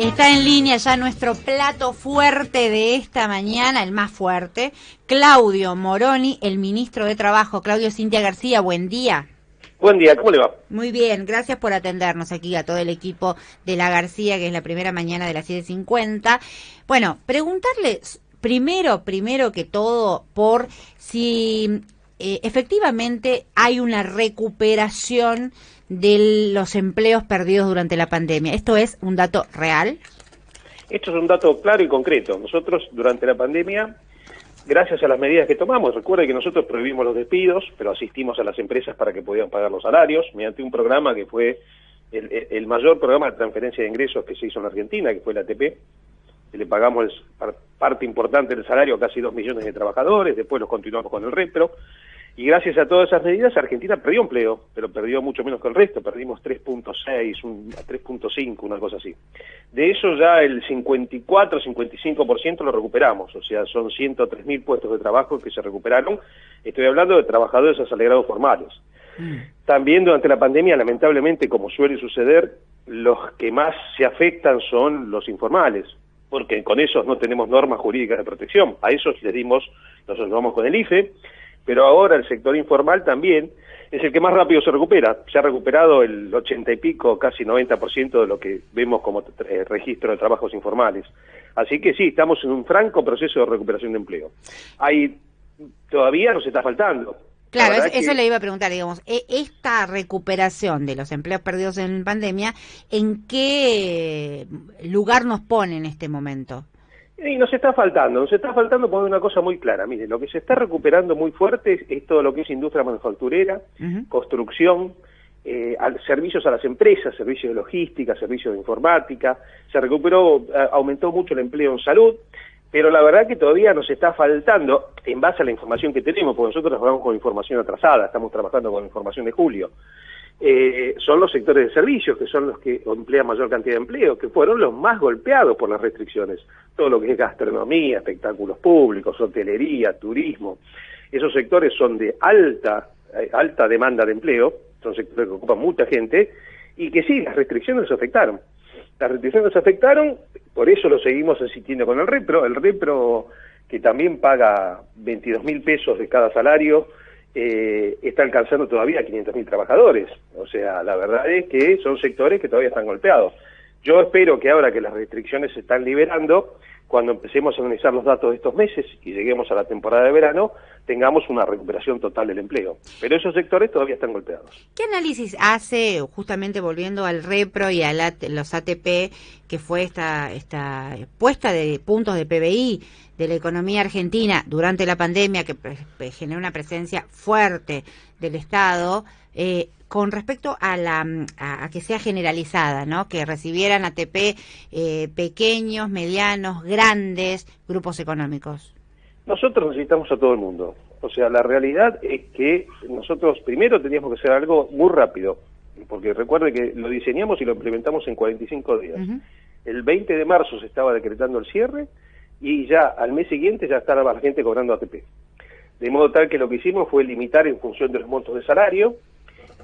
Está en línea ya nuestro plato fuerte de esta mañana, el más fuerte, Claudio Moroni, el ministro de Trabajo. Claudio Cintia García, buen día. Buen día, ¿cómo le va? Muy bien, gracias por atendernos aquí a todo el equipo de la García, que es la primera mañana de las 7.50. Bueno, preguntarles primero, primero que todo, por si eh, efectivamente hay una recuperación de los empleos perdidos durante la pandemia. ¿Esto es un dato real? Esto es un dato claro y concreto. Nosotros durante la pandemia, gracias a las medidas que tomamos, recuerde que nosotros prohibimos los despidos, pero asistimos a las empresas para que pudieran pagar los salarios mediante un programa que fue el, mayor programa de transferencia de ingresos que se hizo en Argentina, que fue la ATP. Le pagamos parte importante del salario a casi dos millones de trabajadores, después los continuamos con el repro. Y gracias a todas esas medidas, Argentina perdió empleo, pero perdió mucho menos que el resto, perdimos 3.6, 3.5, una cosa así. De eso ya el 54, 55% lo recuperamos, o sea, son 103.000 puestos de trabajo que se recuperaron. Estoy hablando de trabajadores asalariados formales. Mm. También durante la pandemia, lamentablemente, como suele suceder, los que más se afectan son los informales, porque con esos no tenemos normas jurídicas de protección. A esos les dimos, nosotros vamos con el IFE, pero ahora el sector informal también es el que más rápido se recupera. Se ha recuperado el 80 y pico, casi 90% de lo que vemos como eh, registro de trabajos informales. Así que sí, estamos en un franco proceso de recuperación de empleo. Hay todavía nos está faltando. Claro, eso, le iba a preguntar, digamos, e, esta recuperación de los empleos perdidos en pandemia, ¿en qué lugar nos pone en este momento? Y nos está faltando, nos está faltando poner una cosa muy clara. Mire, lo que se está recuperando muy fuerte es, todo lo que es industria manufacturera, construcción, eh, servicios a las empresas, servicios de logística, servicios de informática. Se recuperó, aumentó mucho el empleo en salud, pero la verdad que todavía nos está faltando, en base a la información que tenemos, porque nosotros trabajamos con información atrasada, estamos trabajando con información de julio eh, son los sectores de servicios, que son los que emplean mayor cantidad de empleo, que fueron los más golpeados por las restricciones. Todo lo que es gastronomía, espectáculos públicos, hotelería, turismo. Esos sectores son de alta, eh, alta demanda de empleo, son sectores que ocupan mucha gente, y que sí, las restricciones afectaron. Las restricciones los afectaron, por eso lo seguimos asistiendo con el repro. El repro que también paga 22 mil pesos de cada salario, eh, está alcanzando todavía 500.000 trabajadores. O sea, la verdad es que son sectores que todavía están golpeados. Yo espero que ahora que las restricciones se están liberando, cuando empecemos a analizar los datos de estos meses y lleguemos a la temporada de verano, tengamos una recuperación total del empleo. Pero esos sectores todavía están golpeados. ¿Qué análisis hace, justamente volviendo al REPRO y a los ATP, que fue esta, esta puesta de puntos de PBI de la economía argentina durante la pandemia, que generó una presencia fuerte del Estado? Eh, con respecto a la a, que sea generalizada, ¿no? Que recibieran ATP eh, pequeños, medianos, grandes grupos económicos. Nosotros necesitamos a todo el mundo. O sea, la realidad es que nosotros primero teníamos que hacer algo muy rápido, porque recuerde que lo diseñamos y lo implementamos en 45 días. El 20 de marzo se estaba decretando el cierre y ya al mes siguiente ya estaba la gente cobrando ATP. De modo tal que lo que hicimos fue limitar en función de los montos de salario,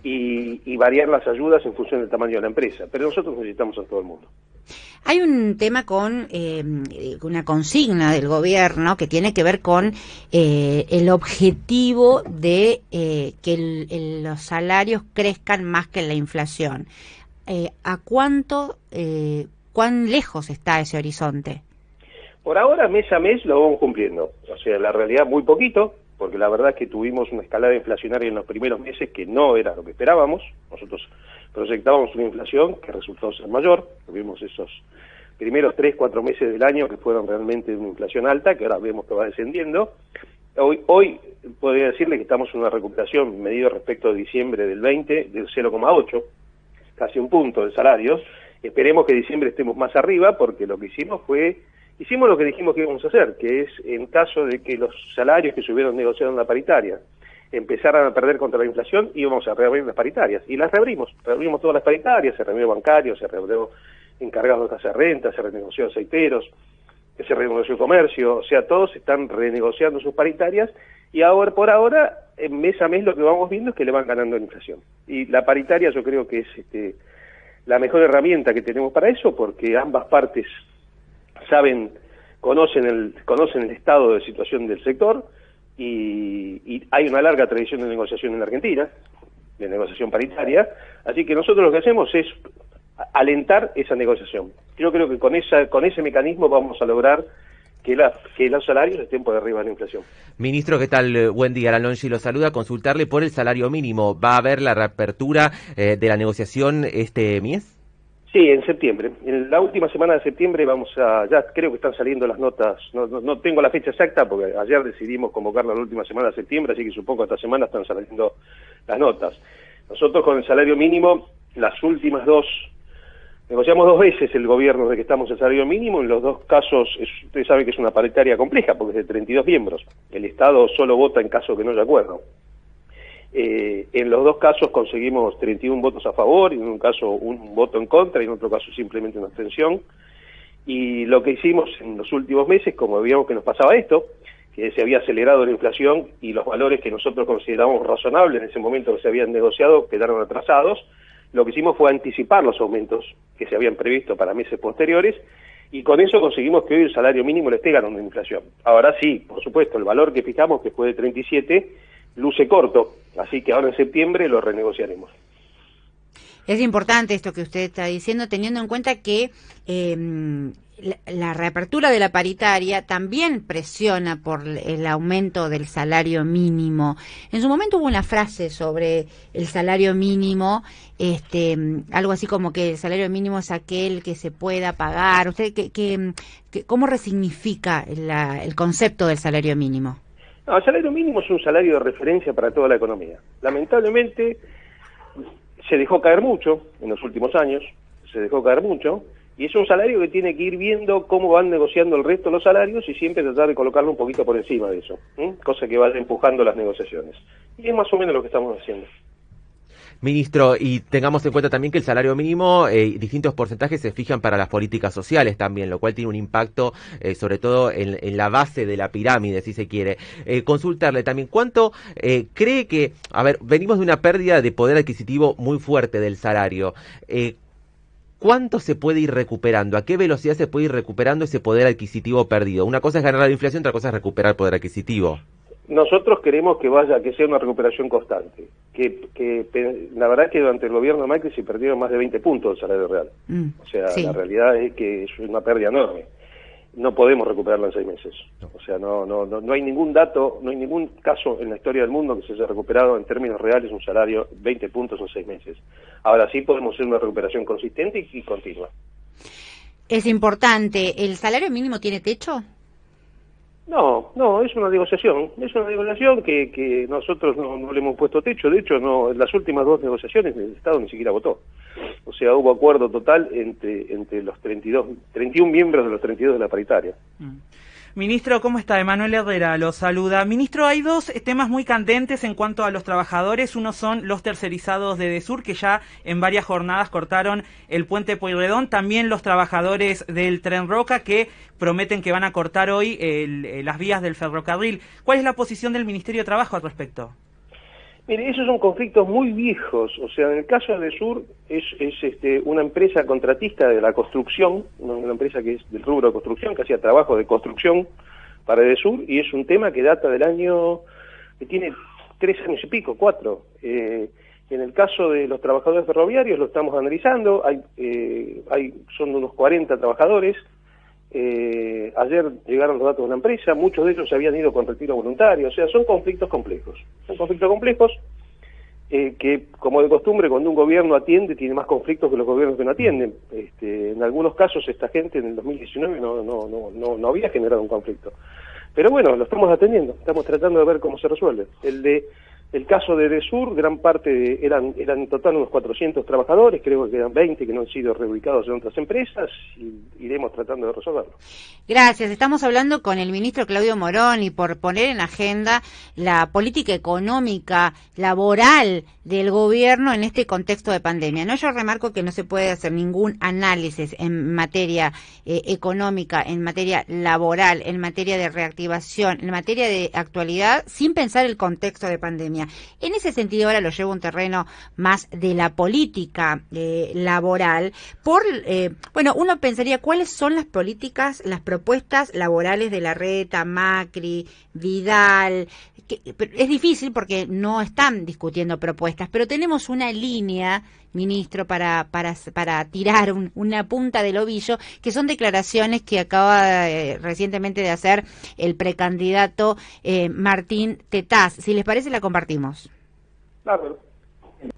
y, variar las ayudas en función del tamaño de la empresa. Pero nosotros necesitamos a todo el mundo. Hay un tema con eh, una consigna del gobierno que tiene que ver con eh, el objetivo de eh, que los salarios crezcan más que la inflación. ¿A cuánto, cuán lejos está ese horizonte? Por ahora, mes a mes lo vamos cumpliendo. O sea, la realidad muy poquito, porque la verdad es que tuvimos una escalada inflacionaria en los primeros meses que no era lo que esperábamos. Nosotros proyectábamos una inflación que resultó ser mayor. Tuvimos esos primeros tres, cuatro meses del año que fueron realmente una inflación alta, que ahora vemos que va descendiendo. Hoy, hoy podría decirle que estamos en una recuperación medido respecto a diciembre del 20 del 0,8, casi un punto de salarios. Esperemos que diciembre estemos más arriba porque lo que hicimos fue hicimos lo que dijimos que íbamos a hacer, que es en caso de que los salarios que se hubieran negociado en la paritaria empezaran a perder contra la inflación, íbamos a reabrir las paritarias. Y las reabrimos, reabrimos todas las paritarias, se reabrió bancarios, se reabrió encargados de hacer renta, se renegoció aceiteros, se renegoció comercio, o sea, todos están renegociando sus paritarias y ahora por ahora, mes a mes lo que vamos viendo es que le van ganando la inflación. Y la paritaria yo creo que es este, la mejor herramienta que tenemos para eso porque ambas partes saben, conocen el, conocen el estado de situación del sector y, hay una larga tradición de negociación en la Argentina, de negociación paritaria, así que nosotros lo que hacemos es alentar esa negociación. Yo creo que con, esa, con ese mecanismo vamos a lograr que, la, que los salarios estén por arriba de la inflación. Ministro, ¿qué tal? Eh, buen día. Alonso lo saluda. Consultarle por el salario mínimo. ¿Va a haber la reapertura eh, de la negociación este mes? Sí, en septiembre. En la última semana de septiembre vamos a, ya creo que están saliendo las notas, no, no, tengo la fecha exacta porque ayer decidimos convocarla la última semana de septiembre, así que supongo que esta semana están saliendo las notas. Nosotros con el salario mínimo, las últimas dos Negociamos dos veces el gobierno de que estamos en salario mínimo, en los dos casos, usted sabe que es una paritaria compleja porque es de 32 miembros, el Estado solo vota en caso que no haya acuerdo. Eh, en los dos casos conseguimos 31 votos a favor, en un caso un voto en contra, y en otro caso simplemente una abstención. Y lo que hicimos en los últimos meses, como veíamos que nos pasaba esto, que se había acelerado la inflación y los valores que nosotros considerábamos razonables en ese momento que se habían negociado quedaron atrasados, lo que hicimos fue anticipar los aumentos que se habían previsto para meses posteriores y con eso conseguimos que hoy el salario mínimo le esté ganando la inflación. Ahora sí, por supuesto, el valor que fijamos, que fue de 37, luce corto, así que ahora en septiembre lo renegociaremos. Es importante esto que usted está diciendo, teniendo en cuenta que eh, la, reapertura de la paritaria también presiona por el aumento del salario mínimo. En su momento hubo una frase sobre el salario mínimo, este, algo así como que el salario mínimo es aquel que se pueda pagar. ¿Usted qué, qué, cómo resignifica el concepto del salario mínimo? El salario mínimo es un salario de referencia para toda la economía. Lamentablemente se dejó caer mucho en los últimos años, se dejó caer mucho y es un salario que tiene que ir viendo cómo van negociando el resto de los salarios y siempre tratar de colocarlo un poquito por encima de eso, cosa que vaya empujando las negociaciones. Y es más o menos lo que estamos haciendo. Ministro, y tengamos en cuenta también que el salario mínimo, eh, distintos porcentajes se fijan para las políticas sociales también, lo cual tiene un impacto eh, sobre todo en, la base de la pirámide, si se quiere. Eh, consultarle también, ¿cuánto cree que, a ver, venimos de una pérdida de poder adquisitivo muy fuerte del salario? ¿Cuánto se puede ir recuperando? ¿A qué velocidad se puede ir recuperando ese poder adquisitivo perdido? Una cosa es ganar la inflación, otra cosa es recuperar poder adquisitivo. Nosotros queremos que vaya, que sea una recuperación constante. Que, que la verdad es que durante el gobierno de Macri se perdieron más de 20 puntos del salario real. Mm, o sea, la realidad es que es una pérdida enorme no podemos recuperarlo en seis meses. O sea, no, no, no, hay ningún dato, no hay ningún caso en la historia del mundo que se haya recuperado en términos reales un salario 20 puntos en seis meses. Ahora sí podemos hacer una recuperación consistente y continua. Es importante. ¿El salario mínimo tiene techo? No, no, es una negociación, es una negociación que, que nosotros no, le hemos puesto techo, de hecho no, en las últimas dos negociaciones el Estado ni siquiera votó. O sea, hubo acuerdo total entre, entre los 32, 31 miembros de los 32 de la paritaria. Mm. Ministro, ¿cómo está? Emanuel Herrera lo saluda. Ministro, hay dos temas muy candentes en cuanto a los trabajadores. Uno son los tercerizados de Desur, que ya en varias jornadas cortaron el puente Pueyrredón. También los trabajadores del Tren Roca, que prometen que van a cortar hoy las vías del ferrocarril. ¿Cuál es la posición del Ministerio de Trabajo al respecto? Mire, esos son conflictos muy viejos. O sea, en el caso de Sur es, es este, una empresa contratista de la construcción, una empresa que es del rubro de construcción, que hacía trabajo de construcción para Sur y es un tema que data del año, que tiene tres años y pico, cuatro. Eh, en el caso de los trabajadores ferroviarios lo estamos analizando, hay, eh, hay son unos 40 trabajadores, eh, ayer llegaron los datos de una empresa, muchos de ellos se habían ido con retiro voluntario, o sea, son conflictos complejos. Son conflictos complejos eh, que, como de costumbre, cuando un gobierno atiende, tiene más conflictos que los gobiernos que no atienden. Este, en algunos casos, esta gente en el 2019 no, no, no, no, no había generado un conflicto. Pero bueno, lo estamos atendiendo, estamos tratando de ver cómo se resuelve. El de el caso de Desur, gran parte eran, eran en total unos 400 trabajadores, creo que eran 20 que no han sido reubicados en otras empresas y iremos tratando de resolverlo. Gracias. Estamos hablando con el ministro Claudio Morón y por poner en agenda la política económica, laboral del gobierno en este contexto de pandemia. No, yo remarco que no se puede hacer ningún análisis en materia eh, económica, en materia laboral, en materia de reactivación, en materia de actualidad, sin pensar el contexto de pandemia. En ese sentido, ahora lo llevo a un terreno más de la política eh, laboral. Por, eh, bueno, uno pensaría cuáles son las políticas, las propuestas laborales de la reta, Macri, Vidal. Que, es difícil porque no están discutiendo propuestas, pero tenemos una línea ministro, para, para, para tirar una punta del ovillo, que son declaraciones que acaba eh, recientemente de hacer el precandidato eh, Martín Tetaz. Si les parece, la compartimos. Claro.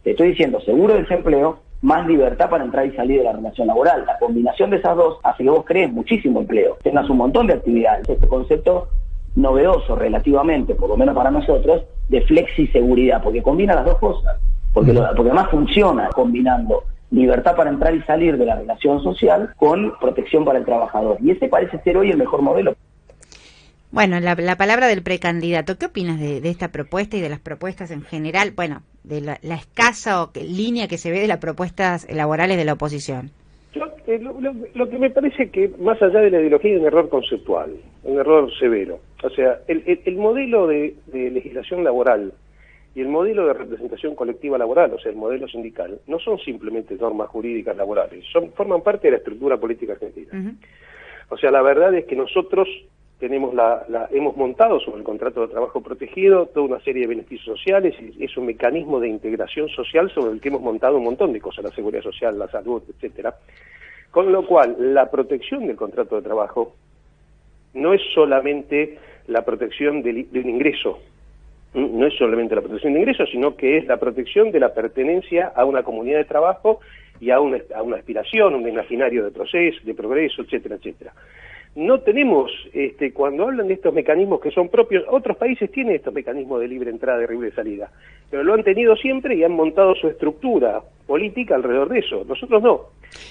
Te estoy diciendo, seguro de desempleo, más libertad para entrar y salir de la relación laboral. La combinación de esas dos hace que vos crees muchísimo empleo, tengas un montón de actividades. Este concepto novedoso relativamente, por lo menos para nosotros, de flexi seguridad, porque combina las dos cosas porque, porque además funciona combinando libertad para entrar y salir de la relación social con protección para el trabajador. Y ese parece ser hoy el mejor modelo. Bueno, la, palabra del precandidato, ¿qué opinas de, esta propuesta y de las propuestas en general? Bueno, de la, escasa línea que se ve de las propuestas laborales de la oposición. Eh, lo, que me parece que más allá de la ideología es un error conceptual, un error severo. O sea, el, modelo de legislación laboral y el modelo de representación colectiva laboral, o sea, el modelo sindical, no son simplemente normas jurídicas laborales, son forman parte de la estructura política argentina. O sea, la verdad es que nosotros tenemos la, hemos montado sobre el contrato de trabajo protegido toda una serie de beneficios sociales y es un mecanismo de integración social sobre el que hemos montado un montón de cosas, la seguridad social, la salud, etcétera. Con lo cual, la protección del contrato de trabajo no es solamente la protección de un ingreso, no es solamente la protección de ingresos, sino que es la protección de la pertenencia a una comunidad de trabajo y a una, a una aspiración, un imaginario de proceso, de progreso, etcétera, etcétera. No tenemos, este, cuando hablan de estos mecanismos que son propios, otros países tienen estos mecanismos de libre entrada y libre salida, pero lo han tenido siempre y han montado su estructura política alrededor de eso. Nosotros no.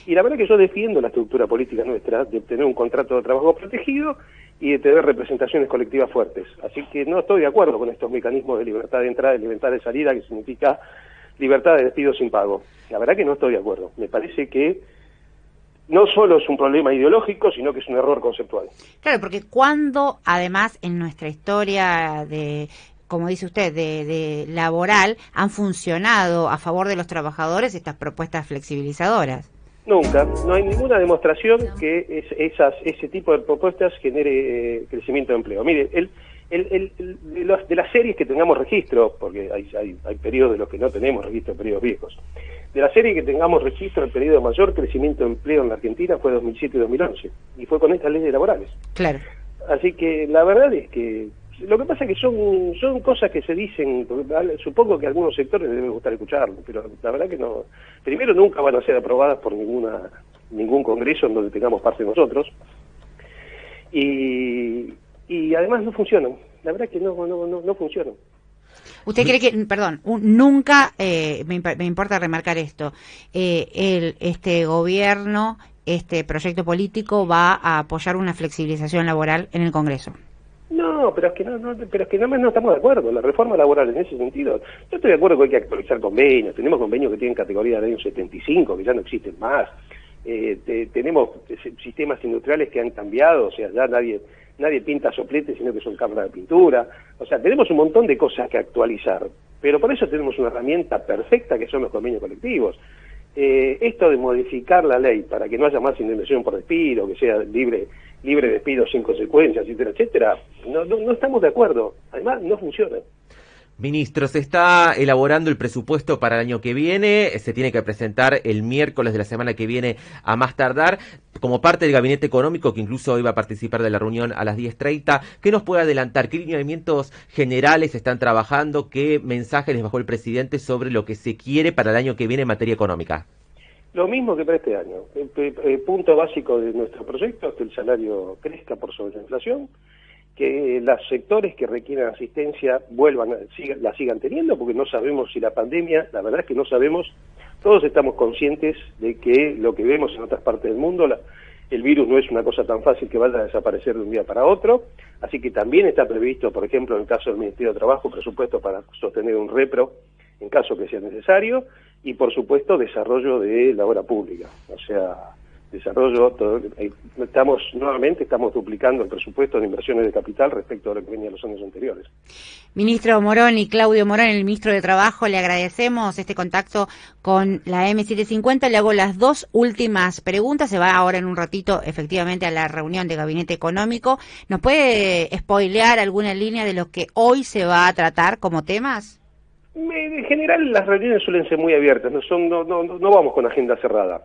Y la verdad que yo defiendo la estructura política nuestra de tener un contrato de trabajo protegido y de tener representaciones colectivas fuertes. Así que no estoy de acuerdo con estos mecanismos de libertad de entrada y libertad de salida, que significa libertad de despido sin pago. La verdad que no estoy de acuerdo. Me parece que no solo es un problema ideológico, sino que es un error conceptual. Claro, porque cuando, además, en nuestra historia de como dice usted, de, de, laboral, han funcionado a favor de los trabajadores estas propuestas flexibilizadoras. Nunca, no hay ninguna demostración que esas, ese tipo de propuestas genere eh, crecimiento de empleo. Mire, el, el, de, de, las series que tengamos registro, porque hay, hay, hay, periodos de los que no tenemos registro, periodos viejos, de la serie que tengamos registro, el periodo de mayor crecimiento de empleo en la Argentina fue 2007 y 2011, y fue con estas leyes laborales. Claro. Así que la verdad es que lo que pasa es que son, son cosas que se dicen, supongo que a algunos sectores les debe gustar escucharlo, pero la verdad que no. Primero, nunca van a ser aprobadas por ninguna ningún congreso en donde tengamos parte nosotros. Y, y además no funcionan. La verdad que no, no, no, no funcionan. ¿Usted cree que, perdón, nunca, eh, me, me, importa remarcar esto, eh, el, este gobierno, este proyecto político va a apoyar una flexibilización laboral en el Congreso? No, pero es que no, no pero es que no, no estamos de acuerdo. La reforma laboral en ese sentido, yo estoy de acuerdo que hay que actualizar convenios. Tenemos convenios que tienen categoría del año 75, que ya no existen más. Eh, tenemos sistemas industriales que han cambiado, o sea, ya nadie nadie pinta sopletes, sino que son cámaras de pintura. O sea, tenemos un montón de cosas que actualizar. Pero por eso tenemos una herramienta perfecta que son los convenios colectivos. Eh, esto de modificar la ley para que no haya más indemnización por despido, que sea libre libre despido sin consecuencias, etcétera, etcétera, no, no, estamos de acuerdo. Además, no funciona. Ministro, se está elaborando el presupuesto para el año que viene, se tiene que presentar el miércoles de la semana que viene a más tardar, como parte del gabinete económico que incluso hoy va a participar de la reunión a las 10.30. ¿Qué nos puede adelantar? ¿Qué lineamientos generales están trabajando? ¿Qué mensaje les bajó el presidente sobre lo que se quiere para el año que viene en materia económica? Lo mismo que para este año. El, punto básico de nuestro proyecto es que el salario crezca por sobre la inflación, que los sectores que requieren asistencia vuelvan, la sigan teniendo, porque no sabemos si la pandemia, la verdad es que no sabemos, todos estamos conscientes de que lo que vemos en otras partes del mundo, el virus no es una cosa tan fácil que vaya a desaparecer de un día para otro, así que también está previsto, por ejemplo, en el caso del Ministerio de Trabajo, presupuesto para sostener un repro en caso que sea necesario, y por supuesto desarrollo de la obra pública. O sea, desarrollo, eh, estamos nuevamente estamos duplicando el presupuesto de inversiones de capital respecto a lo que venía los años anteriores. Ministro Morón y Claudio Morón, el ministro de Trabajo, le agradecemos este contacto con la M750. Le hago las dos últimas preguntas. Se va ahora en un ratito efectivamente a la reunión de gabinete económico. ¿Nos puede spoilear alguna línea de lo que hoy se va a tratar como temas? En general las reuniones suelen ser muy abiertas, no, son, no, no, no vamos con agenda cerrada.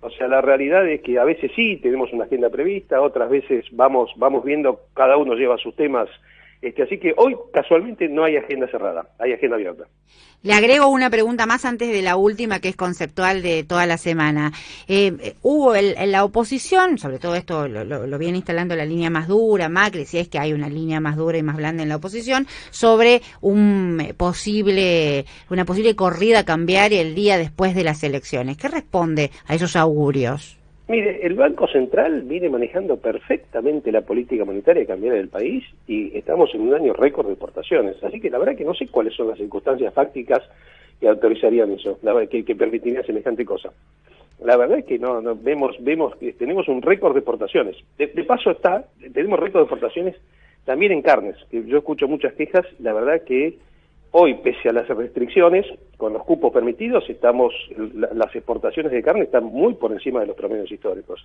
O sea, la realidad es que a veces sí tenemos una agenda prevista, otras veces vamos, vamos viendo, cada uno lleva sus temas este, así que hoy casualmente no hay agenda cerrada, hay agenda abierta. Le agrego una pregunta más antes de la última, que es conceptual de toda la semana. Eh, hubo en la oposición, sobre todo esto lo, viene instalando la línea más dura, Macri, si es que hay una línea más dura y más blanda en la oposición, sobre un posible, una posible corrida cambiaria el día después de las elecciones. ¿Qué responde a esos augurios? Mire, el Banco Central viene manejando perfectamente la política monetaria cambiaria del país y estamos en un año récord de exportaciones. Así que la verdad que no sé cuáles son las circunstancias fácticas que autorizarían eso, que, que permitiría semejante cosa. La verdad es que no, no vemos vemos tenemos un récord de exportaciones. De, paso está, tenemos récord de exportaciones también en carnes, que yo escucho muchas quejas, la verdad que Hoy, pese a las restricciones, con los cupos permitidos, estamos las exportaciones de carne están muy por encima de los promedios históricos.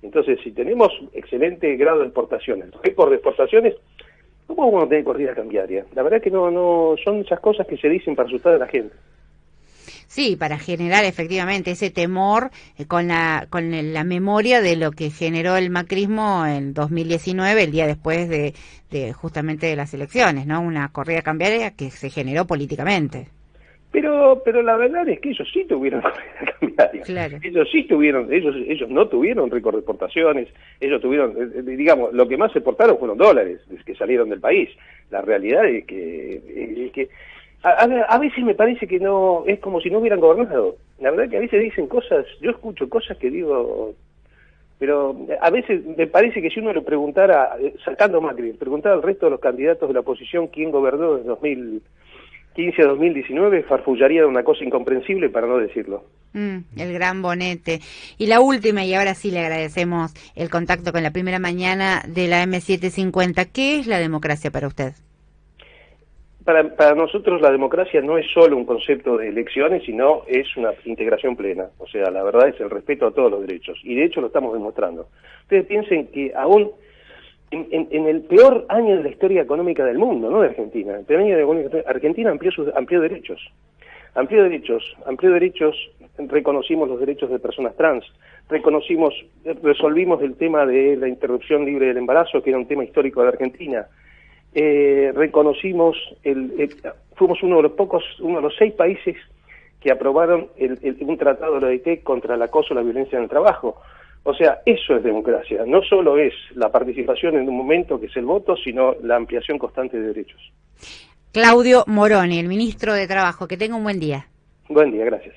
Entonces, si tenemos excelente grado de exportaciones, récord de exportaciones, ¿cómo vamos a tener corrida cambiaria? La verdad que no, no son esas cosas que se dicen para asustar a la gente. Sí, para generar efectivamente ese temor eh, con la con la memoria de lo que generó el macrismo en 2019, el día después de, de justamente de las elecciones, ¿no? Una corrida cambiaria que se generó políticamente. Pero, pero la verdad es que ellos sí tuvieron corrida cambiaria. Claro. Ellos sí tuvieron, ellos, ellos no tuvieron exportaciones, ellos tuvieron, eh, eh, digamos, lo que más exportaron fueron dólares que salieron del país. La realidad es que, es que a, veces me parece que no, es como si no hubieran gobernado. La verdad que a veces dicen cosas, yo escucho cosas que digo, pero a veces me parece que si uno le preguntara, eh, sacando Macri, preguntara al resto de los candidatos de la oposición quién gobernó desde 2015 a 2019, farfullaría de una cosa incomprensible para no decirlo. Mm, el gran bonete. Y la última, y ahora sí le agradecemos el contacto con la primera mañana de la M750. ¿Qué es la democracia para usted? Para, para nosotros la democracia no es solo un concepto de elecciones, sino es una integración plena. O sea, la verdad es el respeto a todos los derechos. Y de hecho lo estamos demostrando. Ustedes piensen que aún en, el peor año de la historia económica del mundo, no de Argentina, el peor año de Argentina amplió, sus, amplió derechos. Amplió derechos, amplió derechos, reconocimos los derechos de personas trans, reconocimos, resolvimos el tema de la interrupción libre del embarazo, que era un tema histórico de Argentina eh, reconocimos, el, fuimos uno de los pocos, uno de los seis países que aprobaron un tratado de la OIT contra el acoso y la violencia en el trabajo. O sea, eso es democracia. No solo es la participación en un momento que es el voto, sino la ampliación constante de derechos. Claudio Moroni, el ministro de Trabajo. Que tenga un buen día. Buen día, gracias.